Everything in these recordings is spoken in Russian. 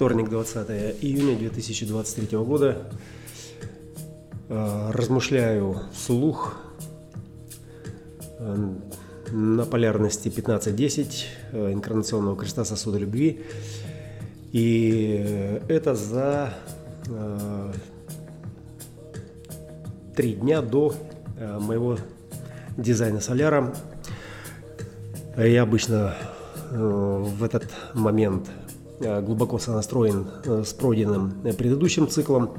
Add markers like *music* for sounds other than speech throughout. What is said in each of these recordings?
Вторник, 20 июня 2023 года. Э, размышляю вслух э, на полярности 15-10 э, инкарнационного креста сосуда любви. И это за три дня до моего дизайна соляра. Я обычно в этот момент глубоко сонастроен э, с пройденным э, предыдущим циклом.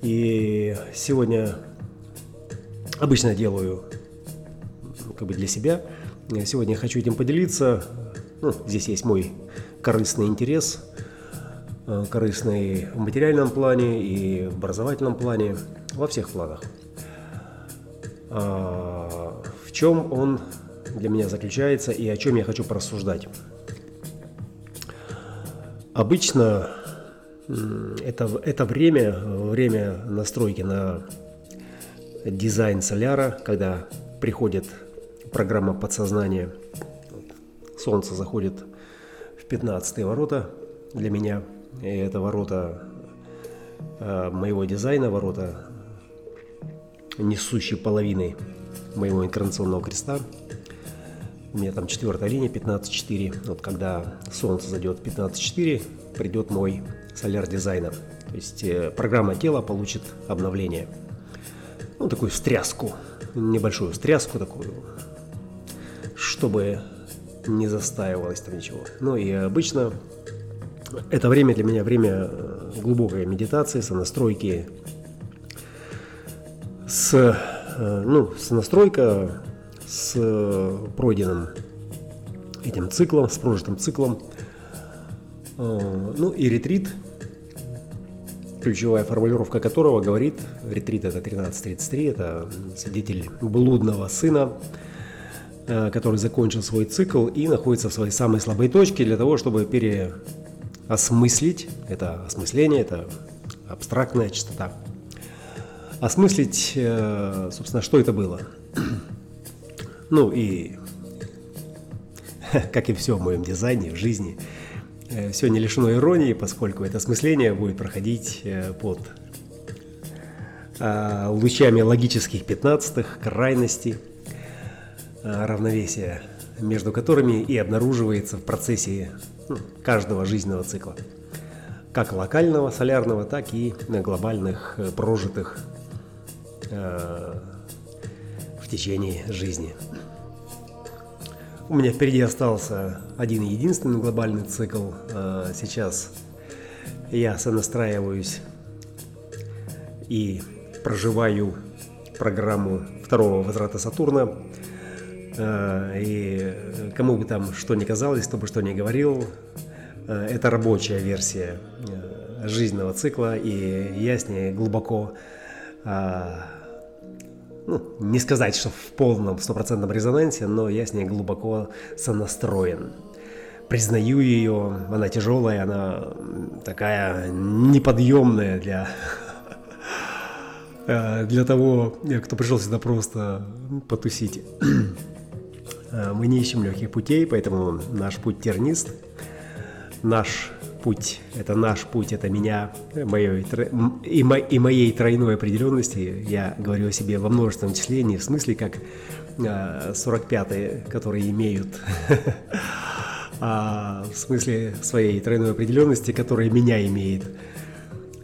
И сегодня обычно делаю как бы для себя. Сегодня хочу этим поделиться. Ну, здесь есть мой корыстный интерес, корыстный в материальном плане и в образовательном плане, во всех планах. А, в чем он для меня заключается и о чем я хочу порассуждать. Обычно это, это время, время настройки на дизайн соляра, когда приходит программа подсознания, солнце заходит в 15 ворота для меня, и это ворота э, моего дизайна, ворота несущей половины моего инкарнационного креста – у меня там четвертая линия 15.4. Вот когда солнце зайдет 15.4, придет мой соляр дизайнер. То есть э, программа тела получит обновление. Ну, такую встряску, небольшую встряску такую, чтобы не застаивалось там ничего. Ну и обычно это время для меня время э, глубокой медитации, сонастройки, с, э, ну, сонастройка с э, пройденным этим циклом, с прожитым циклом. Э, ну и ретрит, ключевая формулировка которого говорит, ретрит это 1333, это свидетель блудного сына, э, который закончил свой цикл и находится в своей самой слабой точке для того, чтобы переосмыслить, это осмысление, это абстрактная частота, осмыслить, собственно, что это было. Ну и, *laughs* как и все в моем дизайне, в жизни, э, все не лишено иронии, поскольку это осмысление будет проходить э, под а, лучами логических пятнадцатых, крайностей, а, равновесия, между которыми и обнаруживается в процессе ну, каждого жизненного цикла. Как локального, солярного, так и глобальных, э, прожитых течение жизни. У меня впереди остался один единственный глобальный цикл. А, сейчас я сонастраиваюсь и проживаю программу второго возврата Сатурна. А, и кому бы там что ни казалось, кто бы что ни говорил, а, это рабочая версия жизненного цикла, и я с ней глубоко ну, не сказать, что в полном стопроцентном резонансе, но я с ней глубоко сонастроен. Признаю ее, она тяжелая, она такая неподъемная для, *laughs* э, для того, кто пришел сюда просто потусить. *clears throat* Э, мы не ищем легких путей, поэтому наш путь тернист. Наш путь, это наш путь, это меня, моей, и, мо, и моей тройной определенности. Я говорю о себе во множественном числе, не в смысле как 45-е, а, которые имеют, *laughs* а в смысле своей тройной определенности, которая меня имеет.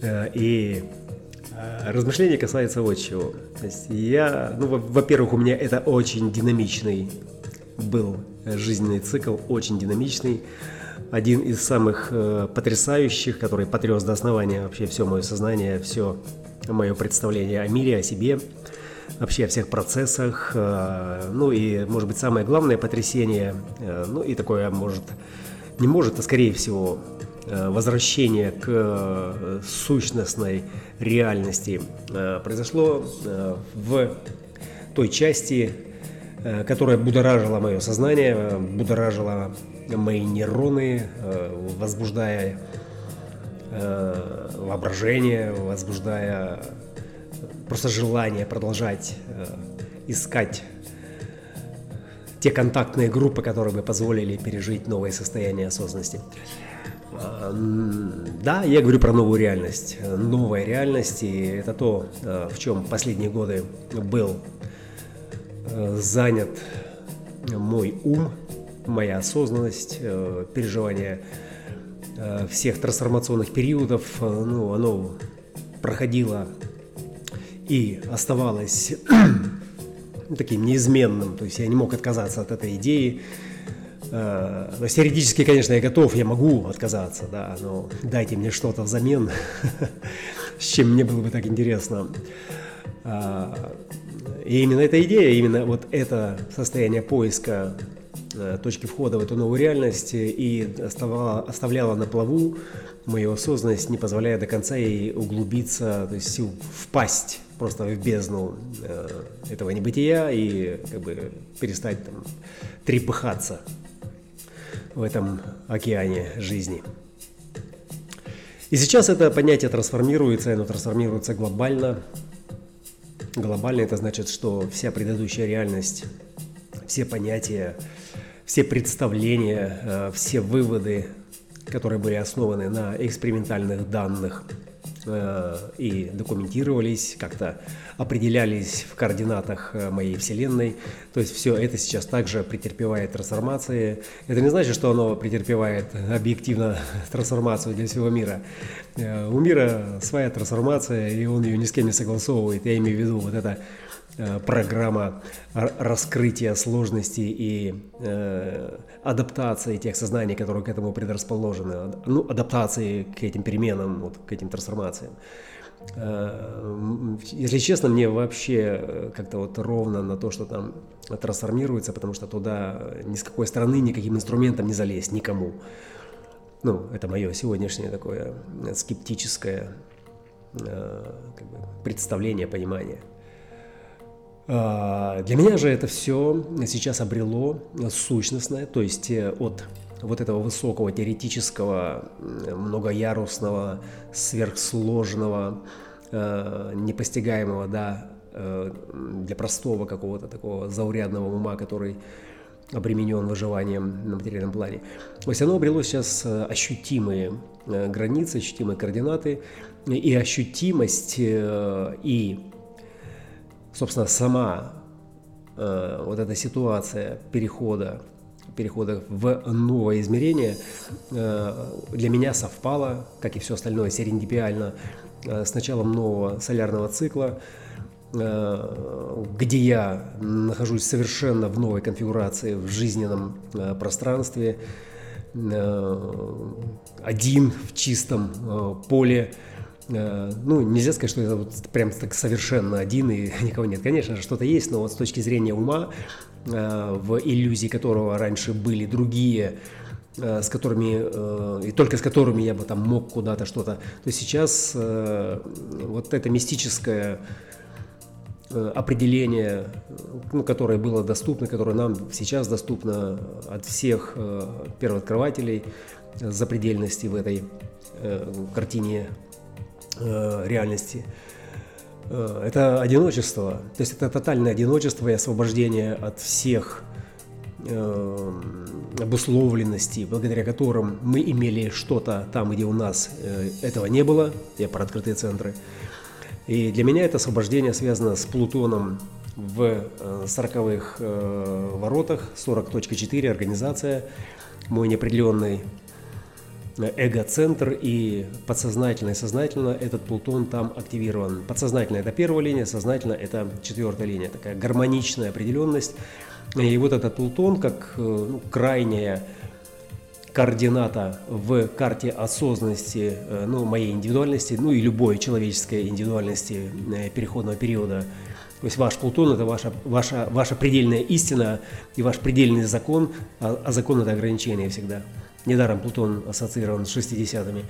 Э, и а, размышление касается вот чего. То есть я, ну, во-первых, у меня это очень динамичный был жизненный цикл, очень динамичный один из самых э, потрясающих, который потряс до основания вообще все мое сознание, все мое представление о мире, о себе, вообще о всех процессах. Э, ну и, может быть, самое главное потрясение, э, ну и такое, может, не может, а скорее всего, э, возвращение к э, сущностной реальности э, произошло э, в той части, э, которая будоражила мое сознание, э, будоражила мои нейроны, э, возбуждая э, воображение, возбуждая просто желание продолжать э, искать те контактные группы, которые бы позволили пережить новое состояние осознанности. А, да, я говорю про новую реальность. Новая реальность, и это то, в чем последние годы был занят мой ум, моя осознанность, э, переживание всех трансформационных периодов, ну, оно проходило и оставалось *clears throat* таким неизменным. То есть я не мог отказаться от этой идеи. Э, то теоретически, конечно, я готов, я могу отказаться, да, но дайте мне что-то взамен, *laughs* с чем мне было бы так интересно. И именно эта идея, именно вот это состояние поиска э, точки входа в эту новую реальность и оставляла, оставляла на плаву мою осознанность, не позволяя до конца ей углубиться, то есть впасть просто в бездну э, этого небытия и как бы перестать там трепыхаться в этом океане жизни. И сейчас это понятие трансформируется, оно трансформируется глобально. Глобально это значит, что вся предыдущая реальность, все понятия, все представления, э, все выводы, которые были основаны на экспериментальных данных – Э, и документировались, как-то определялись в координатах э, моей Вселенной. То есть все это сейчас также претерпевает трансформации. Это не значит, что оно претерпевает объективно *laughs* трансформацию для всего мира. У мира своя трансформация, и он ее ни с кем не согласовывает. Я имею в виду вот это программа раскрытия сложностей и э, адаптации тех сознаний, которые к этому предрасположены, ну, адаптации к этим переменам, вот, к этим трансформациям. Э, если честно, мне вообще э, как-то вот ровно на то, что там трансформируется, потому что туда ни с какой стороны, никаким инструментом не залезть, никому. Ну, это мое сегодняшнее такое скептическое как бы, представление, понимание. А, для меня же это все сейчас обрело сущностное, то есть э, от вот этого высокого теоретического, многоярусного, сверхсложного, э, непостигаемого, да, э, для простого какого-то такого заурядного ума, который обременен выживанием на материальном плане. То есть оно обрело сейчас ощутимые границы, ощутимые координаты и ощутимость и собственно, сама э, вот эта ситуация перехода, перехода в новое измерение э, для меня совпала, как и все остальное, серендипиально э, с началом нового солярного цикла, э, где я нахожусь совершенно в новой конфигурации в жизненном э, пространстве, э, один в чистом э, поле, Э, ну, нельзя сказать, что это вот прям так совершенно один и *laughs* никого нет. Конечно же, что-то есть, но вот с точки зрения ума, э, в иллюзии которого раньше были другие, э, с которыми, и только с которыми я бы там мог куда-то что-то, то сейчас вот это мистическое определение, ну, которое было доступно, которое нам сейчас доступно от всех первооткрывателей запредельности в этой картине э, реальности. Э, это одиночество, то есть это тотальное одиночество и освобождение от всех э, обусловленностей, благодаря которым мы имели что-то там, где у нас этого не было, я про открытые центры. И для меня это освобождение связано с Плутоном в 40-х э, э, воротах, 40.4 организация, мой неопределенный эго-центр и подсознательно и сознательно этот Плутон там активирован. Подсознательно это первая линия, сознательно это четвертая линия, такая гармоничная определенность. И вот этот Плутон как э, ну, крайняя координата в карте осознанности, э, ну, моей индивидуальности, ну и любой человеческой индивидуальности э, переходного периода. То есть ваш Плутон – это ваша, ваша, ваша предельная истина и ваш предельный закон, а, а закон – это ограничение всегда недаром Плутон ассоциирован с 60-ми,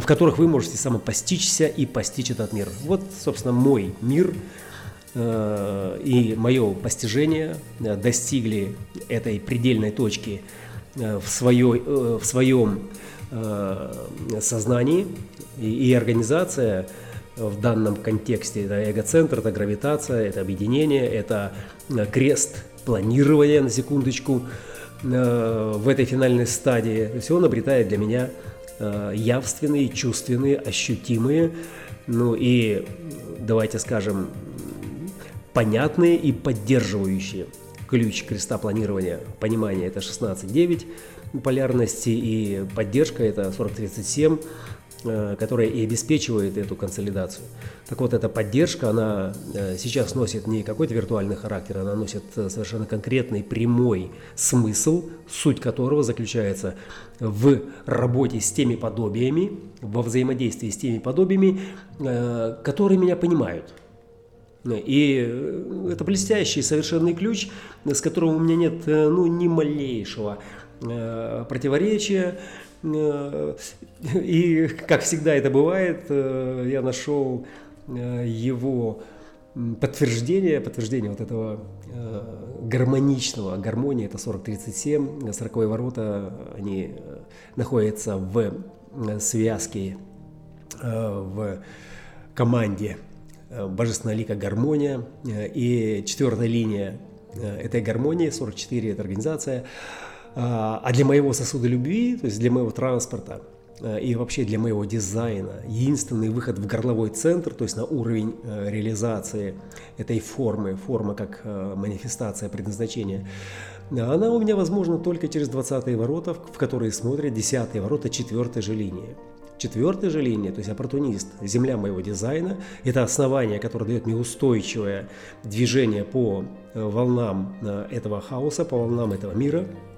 в которых вы можете самопостичься и постичь этот мир. Вот, собственно, мой мир э, и мое постижение э, достигли этой предельной точки э, в, свое, в своем сознании, и, и организация в данном контексте это эгоцентр, это гравитация, это объединение, это крест планирования на секундочку, в этой финальной стадии, то есть он обретает для меня э, явственные, чувственные, ощутимые, ну и, давайте скажем, понятные и поддерживающие. Ключ креста планирования, понимания – это 16.9 полярности, и поддержка – это 4037, Э, которая и обеспечивает эту консолидацию. Так вот, эта поддержка, она э, сейчас носит не какой-то виртуальный характер, она носит э, совершенно конкретный прямой смысл, суть которого заключается в работе с теми подобиями, во взаимодействии с теми подобиями, которые меня понимают. И это блестящий совершенный ключ, с которым у меня нет ну, ни малейшего противоречия, Э, *laughs* и, как всегда это бывает, э, я нашел э, его подтверждение, подтверждение вот этого гармоничного, гармония это 4037, 40 ворота, они находятся в связке, в команде Божественная лика гармония, и четвертая линия этой гармонии, 44 это организация, а, а для моего сосуда любви, то есть для моего транспорта э, и вообще для моего дизайна, единственный выход в горловой центр, то есть на уровень э, реализации этой формы, форма как э, манифестация предназначения, она у меня возможна только через 20 ворота, в которые смотрят 10 ворота 4 же линии. Четвертая же линия, то есть оппортунист, земля моего дизайна, это основание, которое дает мне устойчивое движение по волнам этого хаоса, по волнам этого мира – Э,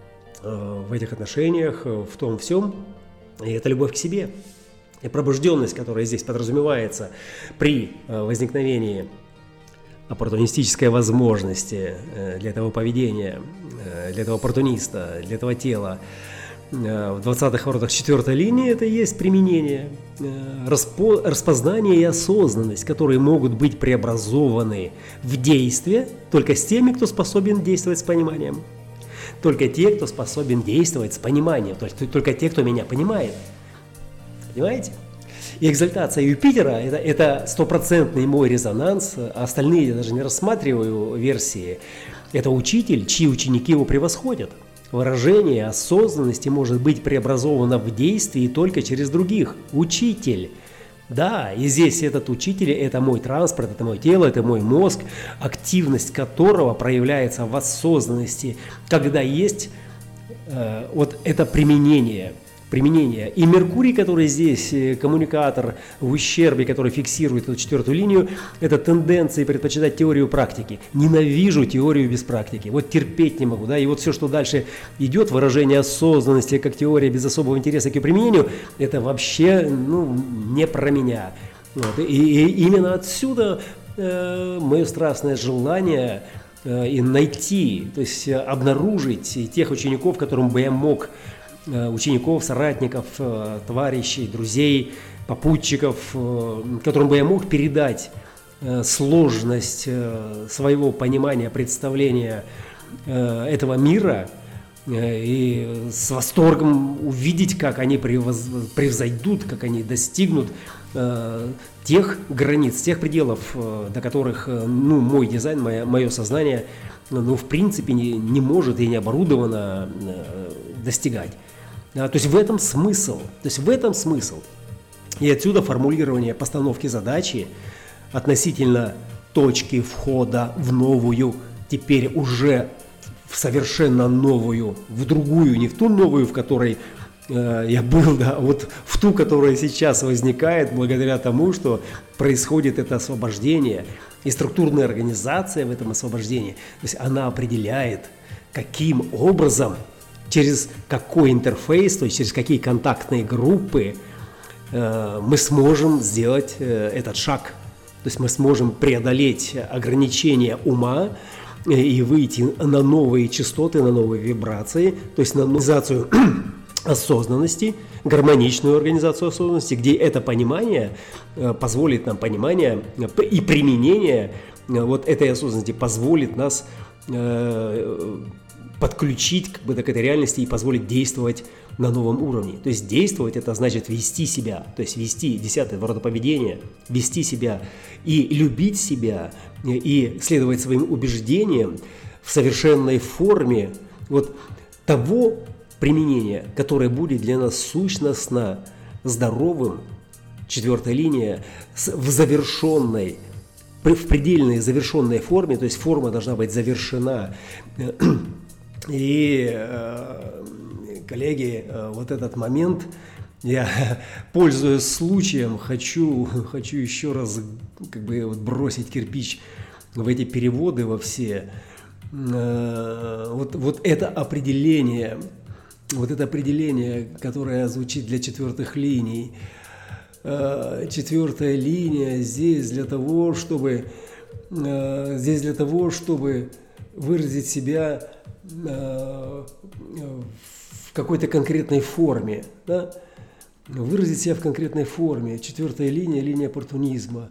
в этих отношениях, э, в том всем. И это любовь к себе. И пробужденность, которая здесь подразумевается при э, возникновении оппортунистической возможности для этого поведения, для этого оппортуниста, для этого тела. В 20-х воротах четвертой линии это и есть применение, распо, распознание и осознанность, которые могут быть преобразованы в действие только с теми, кто способен действовать с пониманием только те, кто способен действовать с пониманием, то есть только те, кто меня понимает. Понимаете? И экзальтация Юпитера это, это стопроцентный мой резонанс, а остальные я даже не рассматриваю версии. Это учитель, чьи ученики его превосходят. Выражение осознанности может быть преобразовано в действии только через других. Учитель. Да, и здесь этот учитель – это мой транспорт, это мое тело, это мой мозг, активность которого проявляется в осознанности, когда есть э, вот это применение – применения. И Меркурий, который здесь э, коммуникатор в ущербе, который фиксирует эту четвертую линию, это тенденция предпочитать теорию практики. Ненавижу теорию без практики. Вот терпеть не могу. Да? И вот все, что дальше идет, выражение осознанности как теория без особого интереса к ее применению, это вообще ну, не про меня. Вот. И, и именно отсюда э, мое страстное желание э, и найти, то есть обнаружить тех учеников, которым бы я мог Э, учеников, соратников, э, товарищей, друзей, попутчиков, э, которым бы я мог передать сложность своего понимания, представления этого мира и с восторгом увидеть, как они превзойдут, как они достигнут тех границ, тех пределов, до которых ну, мой дизайн, мое, мое сознание ну, в принципе не, не может и не оборудовано достигать. Да, то есть в этом смысл. То есть в этом смысл. И отсюда формулирование постановки задачи относительно точки входа в новую, теперь уже в совершенно новую, в другую, не в ту новую, в которой э, я был, да, а вот в ту, которая сейчас возникает благодаря тому, что происходит это освобождение и структурная организация в этом освобождении. То есть она определяет, каким образом через какой интерфейс, то есть через какие контактные группы э, мы сможем сделать э, этот шаг. То есть мы сможем преодолеть ограничения ума э, и выйти на новые частоты, на новые вибрации, то есть на организацию *clears throat* осознанности, гармоничную организацию осознанности, где это понимание позволит нам понимание и применение вот этой осознанности позволит нас подключить как бы, к этой реальности и позволить действовать на новом уровне. То есть действовать это значит вести себя, то есть вести, десятое ворота поведения, вести себя и любить себя, и следовать своим убеждениям в совершенной форме вот того применение, которое будет для нас сущностно здоровым, четвертая линия, в завершенной, в предельной завершенной форме, то есть форма должна быть завершена. И, э, коллеги, э, вот этот момент, я, *laughs* пользуясь случаем, хочу, хочу еще раз как бы вот бросить кирпич в эти переводы во все. Э, вот, вот это определение, вот это определение, которое звучит для четвертых линий. Четвертая линия здесь для того, чтобы здесь для того, чтобы выразить себя в какой-то конкретной форме. Да? Выразить себя в конкретной форме. Четвертая линия – линия оппортунизма.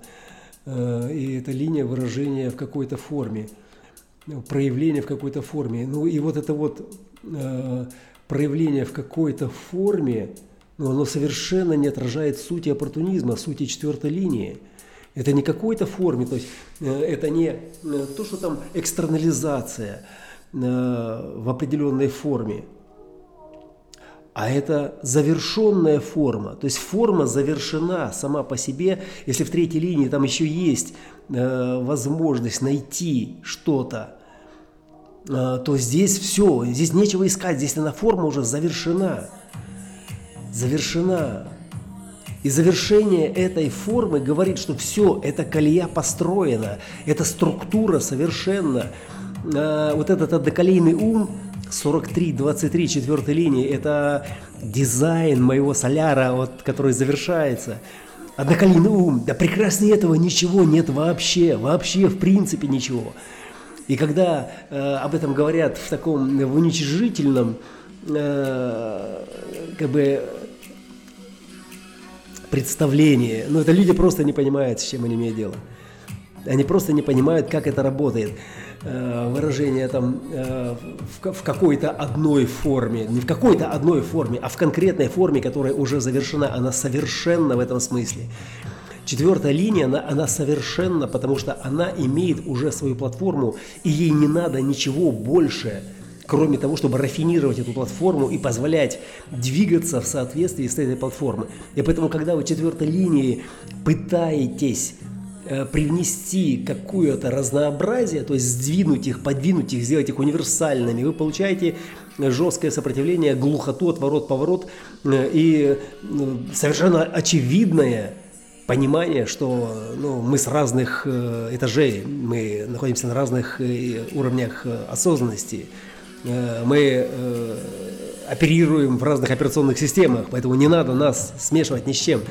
И это линия выражения в какой-то форме проявление в какой-то форме. Ну и вот это вот э, проявление в какой-то форме, ну, оно совершенно не отражает сути оппортунизма, сути четвертой линии. Это не какой-то форме, то есть э, это не э, то, что там экстернализация э, в определенной форме, а это завершенная форма. То есть форма завершена сама по себе. Если в третьей линии там еще есть возможность найти что-то, то здесь все, здесь нечего искать. Здесь она форма уже завершена. Завершена. И завершение этой формы говорит, что все, эта колея построена, эта структура совершенно. Э, вот этот одноколейный ум 43-23 четвертой линии – это дизайн моего соляра, вот, который завершается. Одноколейный ум, да прекраснее этого ничего нет вообще, вообще в принципе ничего. И когда э, об этом говорят в таком в уничижительном э, как бы представлении, ну это люди просто не понимают, с чем они имеют дело. Они просто не понимают, как это работает. Э, выражение там э, в какой-то одной форме, не в какой-то одной форме, а в конкретной форме, которая уже завершена, она совершенна в этом смысле. Четвертая линия, она, она совершенна, потому что она имеет уже свою платформу, и ей не надо ничего больше, кроме того, чтобы рафинировать эту платформу и позволять двигаться в соответствии с этой платформой. И поэтому, когда вы четвертой линии пытаетесь Э, привнести какое-то разнообразие, то есть сдвинуть их, подвинуть их, сделать их универсальными, вы получаете жесткое сопротивление, глухоту, отворот, поворот э, и ну, совершенно очевидное понимание, что ну, мы с разных э, этажей, мы находимся на разных уровнях осознанности, мы оперируем в разных операционных системах, поэтому не надо нас смешивать ни с чем.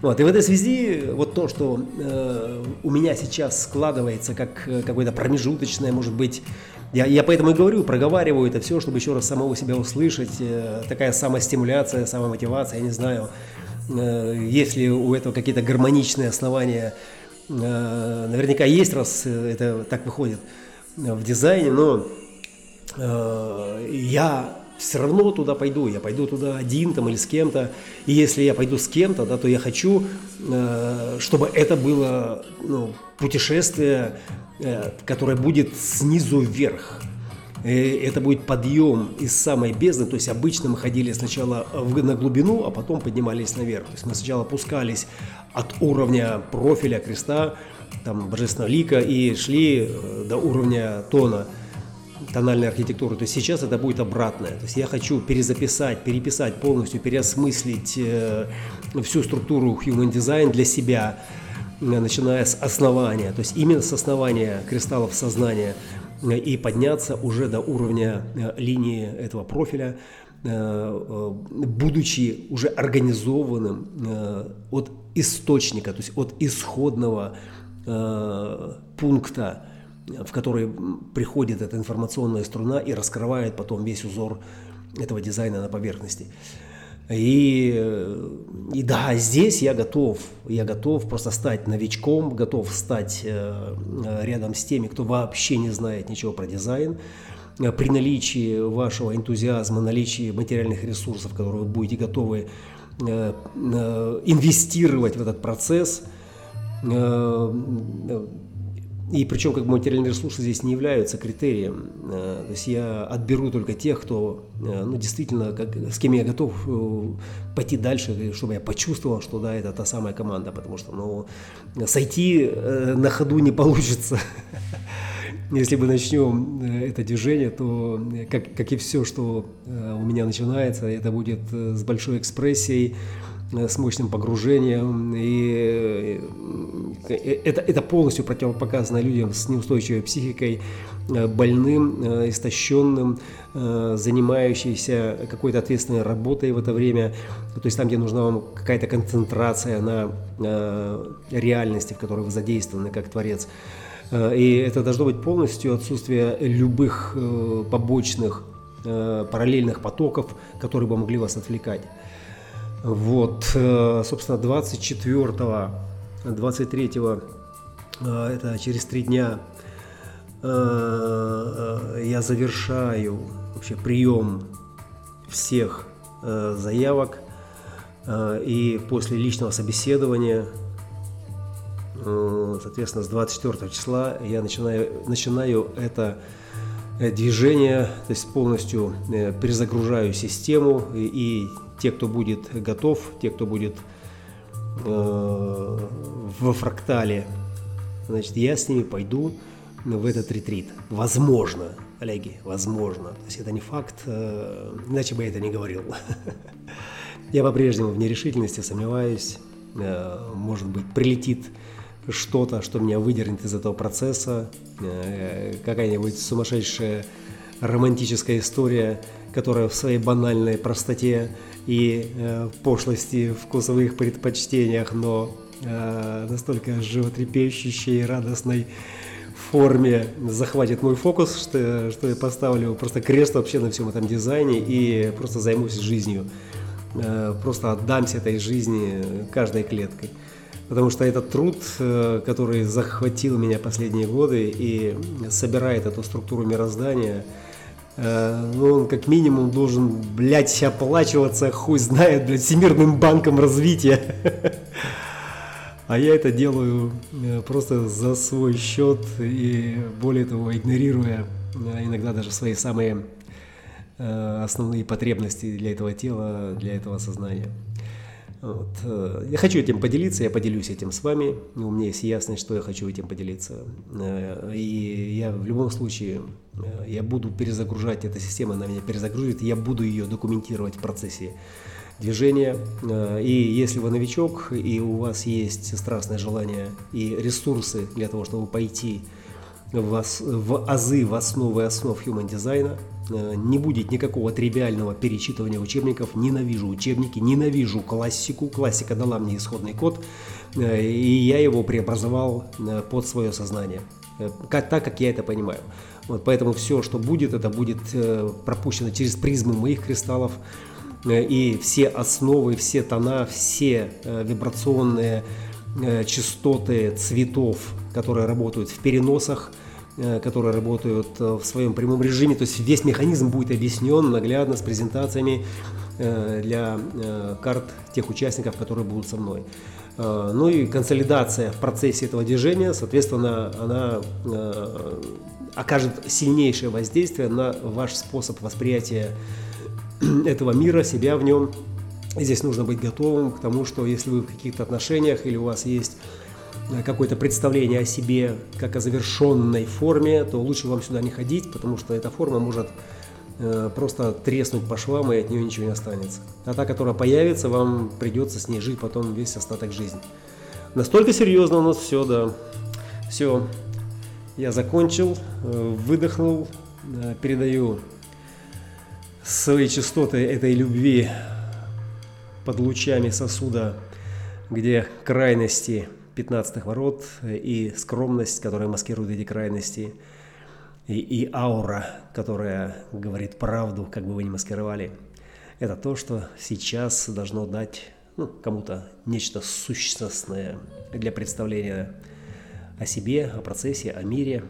Вот. И в этой связи вот то, что э, у меня сейчас складывается как э, какое-то промежуточное, может быть, я, я поэтому и говорю, проговариваю это все, чтобы еще раз самого себя услышать, э, такая самостимуляция, самомотивация, я не знаю, э, есть ли у этого какие-то гармоничные основания, э, наверняка есть, раз это так выходит в дизайне, но э, я все равно туда пойду, я пойду туда один там или с кем-то. И если я пойду с кем-то, да, то я хочу, э, чтобы это было ну, путешествие, э, которое будет снизу вверх. Это будет подъем из самой бездны, то есть обычно мы ходили сначала на глубину, а потом поднимались наверх. То есть мы сначала опускались от уровня профиля креста, там, божественного лика, и шли до уровня тона – тональной архитектуры. То есть сейчас это будет обратное. То есть я хочу перезаписать, переписать полностью, переосмыслить э, всю структуру Human Design для себя, э, начиная с основания. То есть именно с основания кристаллов сознания э, и подняться уже до уровня э, линии этого профиля, будучи уже организованным от источника, то есть от исходного пункта в который приходит эта информационная струна и раскрывает потом весь узор этого дизайна на поверхности. И, и да, здесь я готов, я готов просто стать новичком, готов стать э, рядом с теми, кто вообще не знает ничего про дизайн. При наличии вашего энтузиазма, наличии материальных ресурсов, которые вы будете готовы э, э, инвестировать в этот процесс, и причем как бы материальные ресурсы здесь не являются критерием. Э, то есть я отберу только тех, кто э, ну, действительно, как, с кем я готов э, пойти дальше, чтобы я почувствовал, что да, это та самая команда, потому что ну, сойти на ходу не получится. *laughs* Если мы начнем это движение, то, как, как и все, что у меня начинается, это будет с большой экспрессией, с мощным погружением. И э, это, это полностью противопоказано людям с неустойчивой психикой, э, больным, истощенным, занимающимся какой-то ответственной работой в это время. То есть там, где нужна вам какая-то концентрация на реальности, в которой вы задействованы как творец. И это должно быть полностью отсутствие любых побочных параллельных потоков, которые бы могли вас отвлекать. Вот, э, собственно, 24 23 э, это через три дня э, я завершаю вообще прием всех заявок и после личного собеседования соответственно, с 24 числа я начинаю, начинаю это движение, то есть полностью перезагружаю систему и, и те, кто будет готов, те, кто будет э, во фрактале, значит, я с ними пойду в этот ретрит. Возможно, Олеги, возможно. То есть это не факт, э, иначе бы я это не говорил. *laughs* Я по-прежнему в нерешительности сомневаюсь. Э, может быть, прилетит что-то, что меня выдернет из этого процесса, э, какая-нибудь сумасшедшая романтическая история, которая в своей банальной простоте и э, пошлости вкусовых предпочтениях, но э, настолько животрепещущей и радостной форме захватит мой фокус, что, что я поставлю просто крест вообще на всем этом дизайне и просто займусь жизнью. Э, просто отдамся этой жизни каждой клеткой. Потому что этот труд, э, который захватил меня последние годы и собирает эту структуру мироздания – ну, он как минимум должен, блядь, оплачиваться, хуй знает, блядь, Всемирным банком развития. *laughs* А я это делаю э, просто за свой счет и, более того, игнорируя э, иногда даже свои самые основные потребности для этого тела, для этого сознания. Вот. Э, я хочу этим поделиться, я поделюсь этим с вами. У меня есть ясность, что я хочу этим поделиться. Э, и я в любом случае, э, я буду перезагружать, эта система на меня перезагрузит, я буду ее документировать в процессе движения. И если вы новичок, и у вас есть страстное желание и ресурсы для того, чтобы пойти в, в азы, в основы основ human дизайна, не будет никакого тривиального перечитывания учебников. Ненавижу учебники, ненавижу классику. Классика дала мне исходный код, э, и я его преобразовал э, под свое сознание, как, так, как я это понимаю. Вот, поэтому все, что будет, это будет пропущено через призму моих кристаллов, и все основы, все тона, все вибрационные частоты цветов, которые работают в переносах – Э, которые работают э, в своем прямом режиме. То есть весь механизм будет объяснен наглядно с презентациями э, для карт тех участников, которые будут со мной. Ну и консолидация в процессе этого движения, соответственно, она окажет сильнейшее воздействие на ваш способ восприятия *clears throat* этого мира, себя в нем. И здесь нужно быть готовым к тому, что если вы в каких-то отношениях или у вас есть Э, какое-то представление о себе как о завершенной форме, то лучше вам сюда не ходить, потому что эта форма может э, просто треснуть по швам, и от нее ничего не останется. А та, которая появится, вам придется с ней жить потом весь остаток жизни. Настолько серьезно у нас все, да. Все, я закончил, э, выдохнул, передаю свои частоты этой любви под лучами сосуда, где крайности – 15 ворот и скромность, которая маскирует эти крайности, и, и аура, которая говорит правду, как бы вы ни маскировали, это то, что сейчас должно дать ну, кому-то нечто сущностное для представления о себе, о процессе, о мире.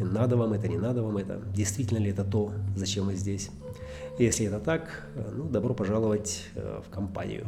Надо вам это, не надо вам это. Действительно ли это то, зачем вы здесь? Если это так, ну, добро пожаловать э, в компанию.